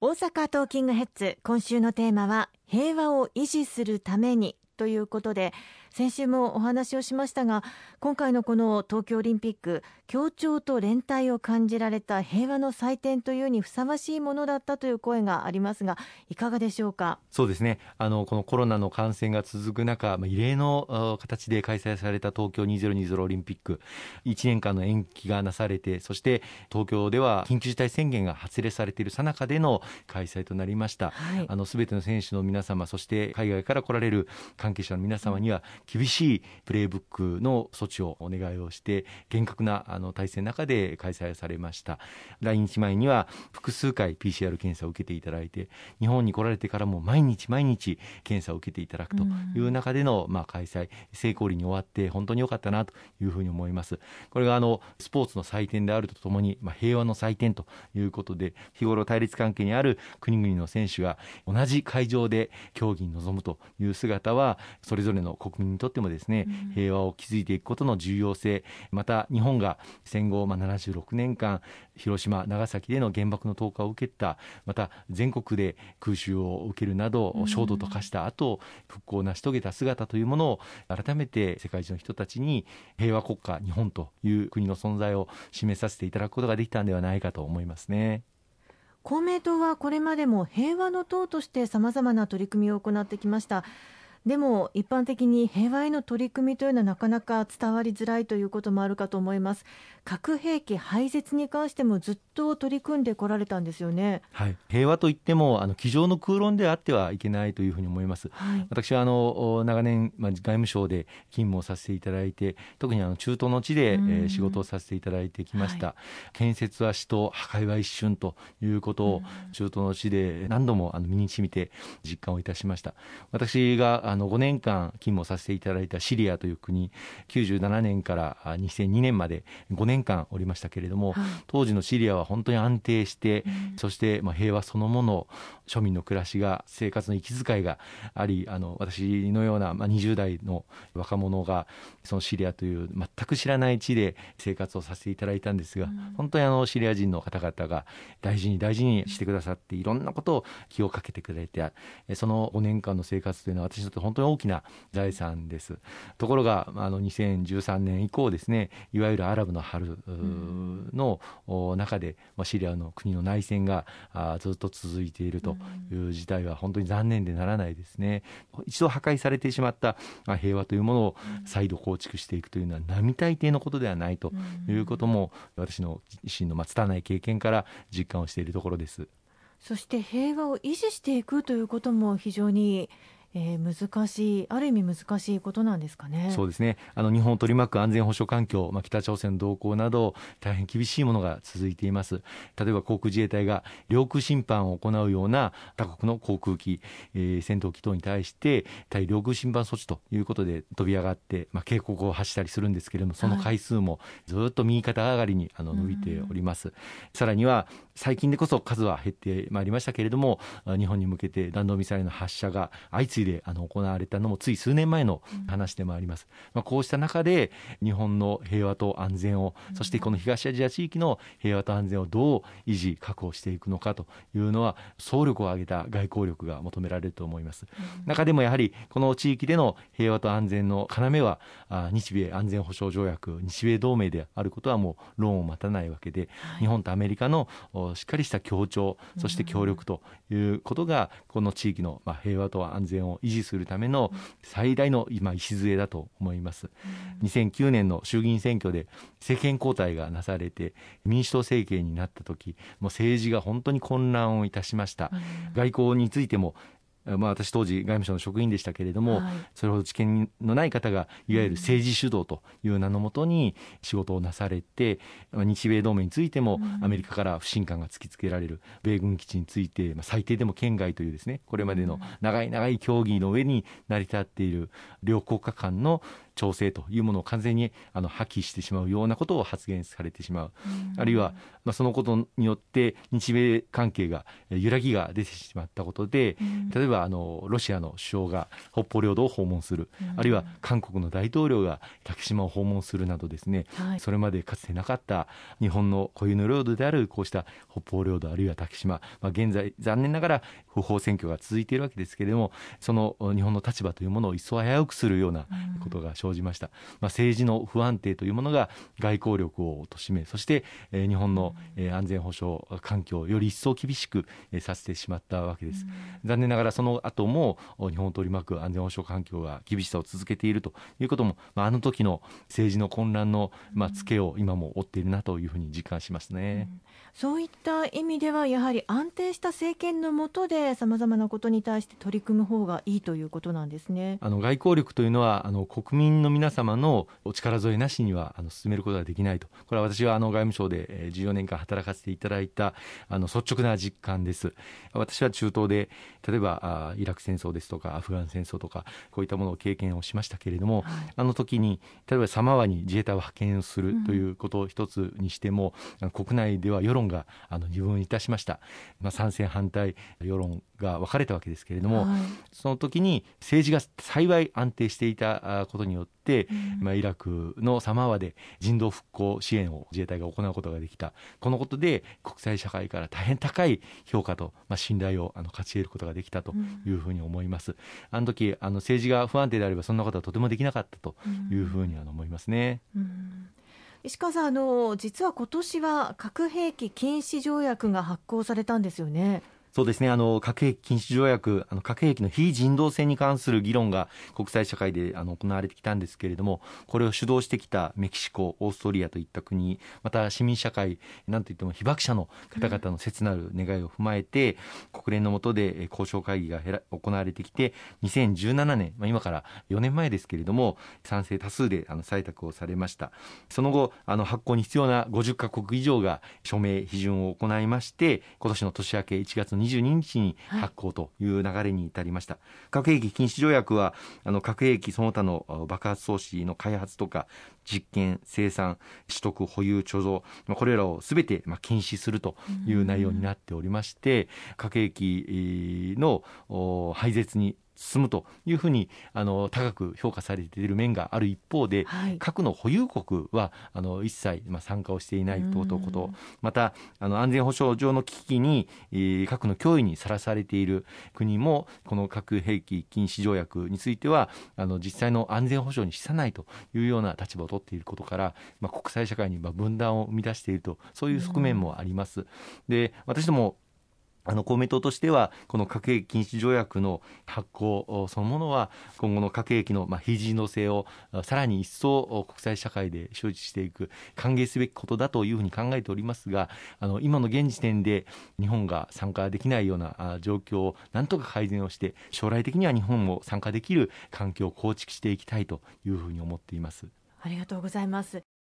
大阪トーキングヘッズ今週のテーマは平和を維持するためにということで先週もお話をしましたが今回のこの東京オリンピック協調と連帯を感じられた平和の祭典というにふさわしいものだったという声がありますがいかがでしょうか？そうですね。あのこのコロナの感染が続く中、まあ、異例の形で開催された東京2020オリンピック。1年間の延期がなされてそして東京では緊急事態宣言が発令されているさなかでの開催となりました、はい、あの全ての選手の皆様そして海外から来られる関係者の皆様には厳しいプレーブックの措置をお願いをして厳格なあの体制の中で開催されました。来日前には複数回 PCR 検査を受けていただいて日本に来られてからも毎日毎日検査を受けていただくという中での、まあ、開催成功裏に終わって本当に良かったなというふうに思います。これがあのスポーツの祭典であるとともに、まあ、平和の祭典ということで日頃対立関係にある国々の選手が同じ会場で競技に臨むという姿はそれぞれの国民にとってもですね、平和を築いていくことの重要性また日本が戦後、まあ、76年間広島長崎での原爆の投下を受けたまた全国で空襲を受けるなど焦土と化した後復興を成し遂げた姿というものを改めて世界中の人たちに平和国家日本という国の存在を示させていただくことができたんではないかと思いますね。公明党はこれまでも平和の党としてさまざまな取り組みを行ってきましたでも一般的に平和への取り組みというのはなかなか伝わりづらいということもあるかと思います。核兵器廃絶に関してもずっと取り組んでこられたんですよね、はい、平和といってもあの机上の空論であってはいけないというふうに思います、はい、私はあの長年、まあ、外務省で勤務をさせていただいて特にあの中東の地で、えー、仕事をさせていただいてきました、はい、建設は死と破壊は一瞬ということを中東の地で何度もあの身に染みて実感をいたしました。私があの5年間勤務をさせていただいたシリアという国97年から2002年まで5年間おりましたけれども、はい、当時のシリアは本当に安定して、うん、そしてまあ平和そのもの庶民の暮らしが生活の息遣いがありあの私のような、まあ、20代の若者がそのシリアという全く知らない地で生活をさせていただいたんですが、うん、本当にあのシリア人の方々が大事に大事にしてくださっていろんなことを気をかけてくれてその5年間の生活というのは私にとって本当に大きな財産です。ところがあの2013年以降ですねいわゆるアラブの春の中で、まあ、シリアの国の内戦がずっと続いているという事態は本当に残念でならないですね。一度破壊されてしまった平和というものを再度構築していくというのは並大抵のことではないということも私の自身の拙い経験から実感をしているところです。そして平和を維持していくということも非常にえー、難しい、ある意味難しいことなんですかね。そうですね。あの日本を取り巻く安全保障環境、まあ、北朝鮮の動向など大変厳しいものが続いています。例えば航空自衛隊が領空侵犯を行うような他国の航空機、えー、戦闘機等に対して対領空侵犯措置ということで飛び上がって、まあ、警告を発したりするんですけれども、その回数もずっと右肩上がりにあの伸びております。さらには最近でこそ数は減ってまいりましたけれども、日本に向けて弾道ミサイルの発射が相次いであの行われたのもつい数年前の話でもあります。まあ、こうした中で日本の平和と安全を、そしてこの東アジア地域の平和と安全をどう維持確保していくのかというのは総力を挙げた外交力が求められると思います。中でもやはりこの地域での平和と安全の要は日米安全保障条約、日米同盟であることはもう論を待たないわけで、日本とアメリカのしっかりした協調、そして協力ということがこの地域の平和と安全を維持するための最大の今礎だと思います。2009年の衆議院選挙で政権交代がなされて民主党政権になった時もう政治が本当に混乱をいたしました。外交についてもまあ、私当時外務省の職員でしたけれども、はい、それほど知見のない方がいわゆる政治主導という名のもとに仕事をなされて、日米同盟についてもアメリカから不信感が突きつけられる米軍基地について、まあ、最低でも県外というですねこれまでの長い長い協議の上に成り立っている両国家間の調整というものを完全にあの破棄してしまうようなことを発言されてしまう、あるいは、まあ、そのことによって日米関係が揺らぎが出てしまったことで、例えばあのロシアの首相が北方領土を訪問する、あるいは韓国の大統領が竹島を訪問するなどですね、はい、それまでかつてなかった日本の固有の領土であるこうした北方領土あるいは竹島、まあ、現在残念ながら不法占拠が続いているわけですけれどもその日本の立場というものを一層危うくするようなことが生じました、まあ、政治の不安定というものが外交力を貶めそして、えー、日本の、えー、安全保障環境をより一層厳しく、えー、させてしまったわけです、残念ながらその後も日本を取り巻く安全保障環境が厳しさを続けているということも、まあ、あの時の政治の混乱の、まあ、ツケを今も追っているなというふうに実感しますね、うん、そういった意味ではやはり安定した政権の下でさまざまなことに対して取り組む方がいいということなんですね。あの外交力というのはあの国民の皆様のお力添えなしにはあの進めることができないと。これは私はあの外務省で14年間働かせていただいたあの率直な実感です。私は中東で例えばあイラク戦争ですとかアフガン戦争とかこういったものを経験をしましたけれども、はい、あの時に例えばサマワに自衛隊を派遣するということを一つにしても、うん、国内では世論があの二分いたしました、まあ、賛成反対世論が分かれたわけですけれども、はい、その時に政治が幸い安定していたことによって、うん、まあ、イラクのサマワで人道復興支援を自衛隊が行うことができたこのことで国際社会から大変高い評価と、まあ、信頼をあの勝ち得ることができたというふうに思います。うん、あの時あの政治が不安定であればそんなことはとてもできなかったというふうにあの思いますね。うん石川さんあの実は今年は核兵器禁止条約が発効されたんですよね。そうですね。あの核兵器禁止条約あの核兵器の非人道性に関する議論が国際社会であの行われてきたんですけれどもこれを主導してきたメキシコオーストリアといった国また市民社会なんといっても被爆者の方々の切なる願いを踏まえて、うん、国連の下で交渉会議が行われてきて2017年、まあ、今から4年前ですけれども賛成多数であの採択をされました。その後あの発行に必要な50カ国以上が署名批准を行いまして今年の年明け1月22日に発行という流れに至りました、はい、核兵器禁止条約はあの核兵器その他の爆発装置の開発とか実験生産取得保有貯蔵これらをすべて禁止するという内容になっておりまして核兵器の廃絶に進むというふうにあの高く評価されている面がある一方で、はい、核の保有国はあの一切、まあ、参加をしていないということ。またあの安全保障上の危機に、えー、核の脅威にさらされている国もこの核兵器禁止条約についてはあの実際の安全保障に資さないというような立場を取っていることから、まあ、国際社会に分断を生み出しているとそういう側面もあります。で私どもあの公明党としては、この核兵器禁止条約の発行そのものは、今後の核兵器の非人道性をさらに一層国際社会で周知していく、歓迎すべきことだというふうに考えておりますが、あの今の現時点で日本が参加できないような状況をなんとか改善をして、将来的には日本も参加できる環境を構築していきたいというふうに思っています。ありがとうございます。